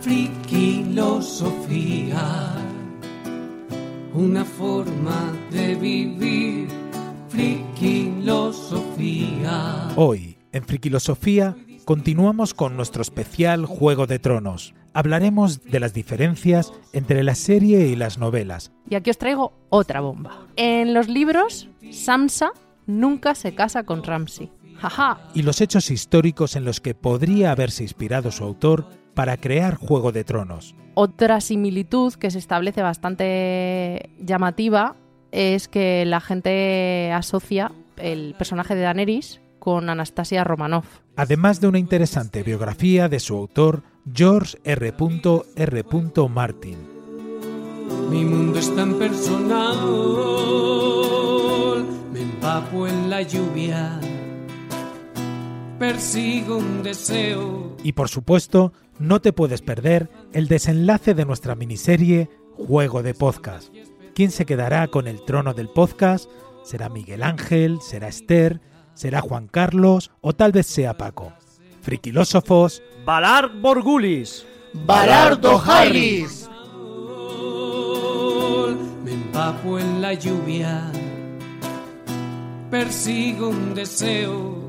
Friquilosofía, una forma de vivir. Friquilosofía. Hoy, en Friquilosofía, continuamos con nuestro especial Juego de Tronos. Hablaremos de las diferencias entre la serie y las novelas. Y aquí os traigo otra bomba. En los libros, Sansa nunca se casa con Ramsay. Jaja. Y los hechos históricos en los que podría haberse inspirado su autor para crear Juego de Tronos. Otra similitud que se establece bastante llamativa es que la gente asocia el personaje de Daenerys con Anastasia Romanoff. Además de una interesante biografía de su autor, George R. R. Martin. Mi mundo es tan personal, me empapo en la lluvia, persigo un deseo. Y por supuesto, no te puedes perder el desenlace de nuestra miniserie Juego de Podcast. ¿Quién se quedará con el trono del podcast? ¿Será Miguel Ángel? ¿Será Esther? ¿Será Juan Carlos? ¿O tal vez sea Paco? Friquilósofos. Valar Borgulis. Balardo Harris. Me empapo en la lluvia, persigo un deseo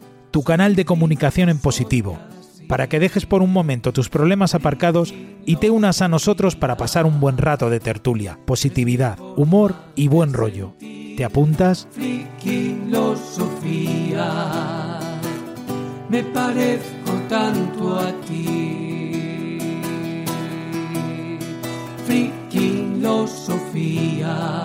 tu canal de comunicación en positivo para que dejes por un momento tus problemas aparcados y te unas a nosotros para pasar un buen rato de tertulia, positividad, humor y buen rollo. ¿Te apuntas? Me parezco tanto a ti. Friquilosofía,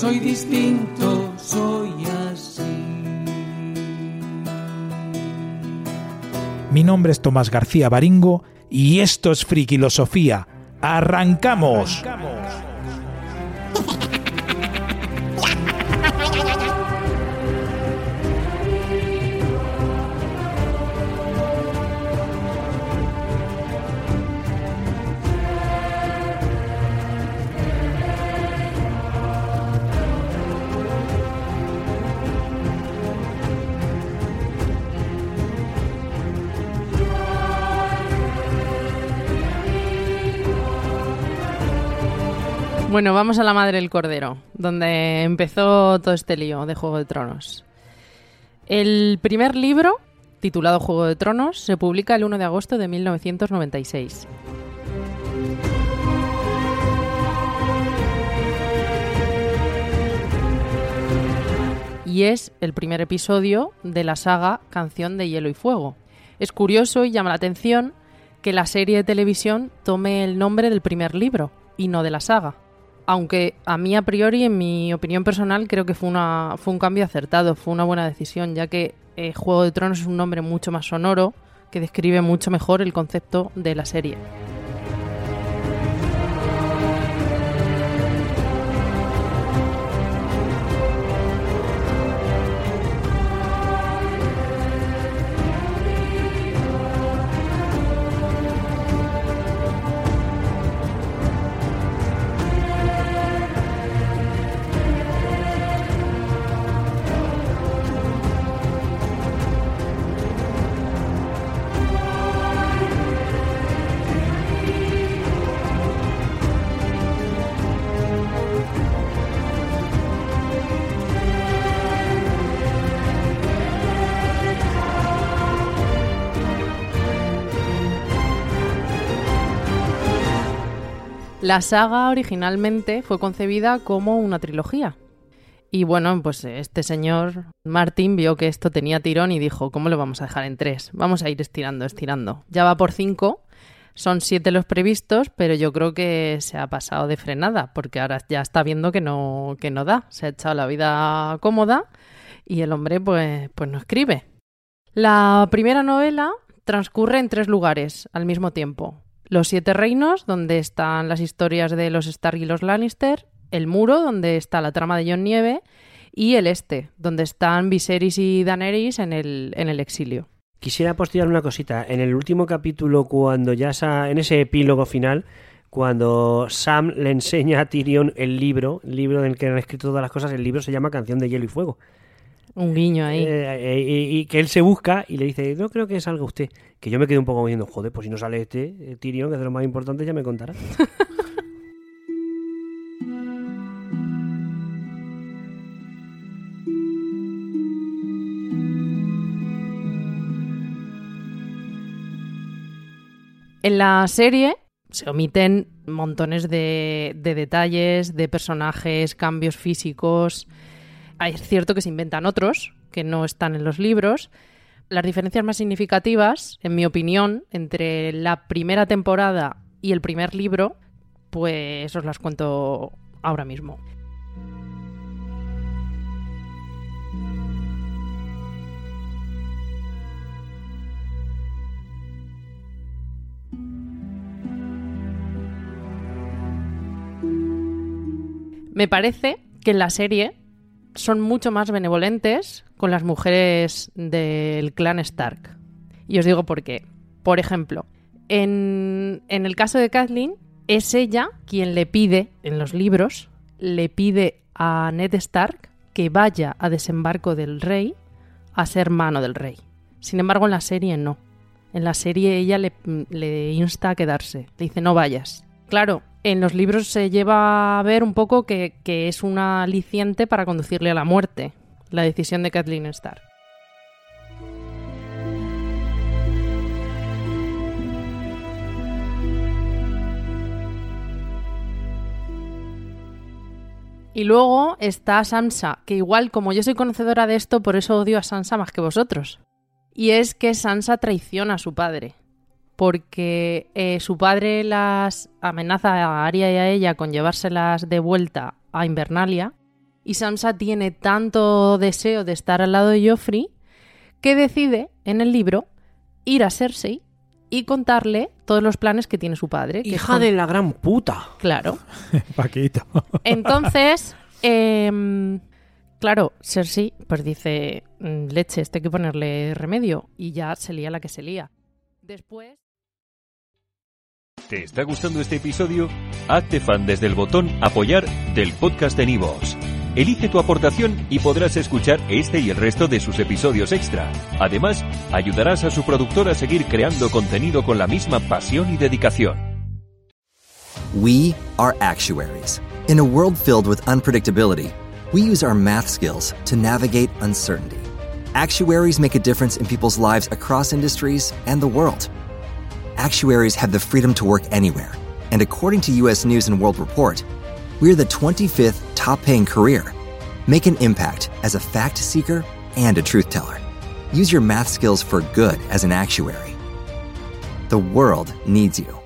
soy distinto, soy así. Mi nombre es Tomás García Baringo y esto es Frikilosofía. ¡Arrancamos! ¡Arrancamos! Bueno, vamos a la madre del cordero, donde empezó todo este lío de Juego de Tronos. El primer libro, titulado Juego de Tronos, se publica el 1 de agosto de 1996. Y es el primer episodio de la saga Canción de Hielo y Fuego. Es curioso y llama la atención que la serie de televisión tome el nombre del primer libro y no de la saga aunque a mí a priori, en mi opinión personal, creo que fue, una, fue un cambio acertado, fue una buena decisión, ya que eh, Juego de Tronos es un nombre mucho más sonoro que describe mucho mejor el concepto de la serie. La saga originalmente fue concebida como una trilogía. Y bueno, pues este señor Martin vio que esto tenía tirón y dijo, ¿cómo lo vamos a dejar en tres? Vamos a ir estirando, estirando. Ya va por cinco, son siete los previstos, pero yo creo que se ha pasado de frenada, porque ahora ya está viendo que no, que no da. Se ha echado la vida cómoda y el hombre pues, pues no escribe. La primera novela transcurre en tres lugares al mismo tiempo. Los Siete Reinos, donde están las historias de los Stark y los Lannister, el Muro, donde está la trama de John Nieve, y el Este, donde están Viserys y Daenerys en el, en el exilio. Quisiera postear una cosita. En el último capítulo, cuando ya en ese epílogo final, cuando Sam le enseña a Tyrion el libro, el libro en el que han escrito todas las cosas, el libro se llama Canción de Hielo y Fuego. Un guiño ahí. Eh, eh, y, que él se busca y le dice, no creo que salga usted. Que yo me quedé un poco diciendo, joder, pues si no sale este eh, Tyrion, que es de lo más importante, ya me contará. en la serie se omiten montones de, de detalles, de personajes, cambios físicos es cierto que se inventan otros que no están en los libros. Las diferencias más significativas, en mi opinión, entre la primera temporada y el primer libro, pues os las cuento ahora mismo. Me parece que en la serie son mucho más benevolentes con las mujeres del clan Stark. Y os digo por qué. Por ejemplo, en, en el caso de Kathleen, es ella quien le pide, en los libros, le pide a Ned Stark que vaya a desembarco del rey a ser mano del rey. Sin embargo, en la serie no. En la serie ella le, le insta a quedarse. Le dice, no vayas. Claro, en los libros se lleva a ver un poco que, es una aliciente para conducirle a la muerte, la decisión de Kathleen Starr. Y luego está Sansa, que igual como yo soy conocedora de esto, por eso odio a Sansa más que vosotros. Y es que Sansa traiciona a su padre porque eh, su padre las amenaza a Arya y a ella con llevárselas de vuelta a Invernalia, y Sansa tiene tanto deseo de estar al lado de Joffrey que decide en el libro ir a Cersei y contarle todos los planes que tiene su padre. Hija de la gran puta. Claro. Paquito. Entonces, em, claro, Cersei pues dice, mm, leche, esto hay que ponerle remedio. Y ya se lía la que se lía. Después... ¿Te está gustando este episodio? Hazte fan desde el botón Apoyar del podcast de Nivos. Elige tu aportación y podrás escuchar este y el resto de sus episodios extra. Además, ayudarás a su productor a seguir creando contenido con la misma pasión y dedicación. We are actuaries. In a world filled with unpredictability, we use our math skills to navigate uncertainty. Actuaries make a difference in people's lives across industries and the world actuaries have the freedom to work anywhere. And according to US News and World Report, we're the 25th top paying career. Make an impact as a fact seeker and a truth teller. Use your math skills for good as an actuary. The world needs you.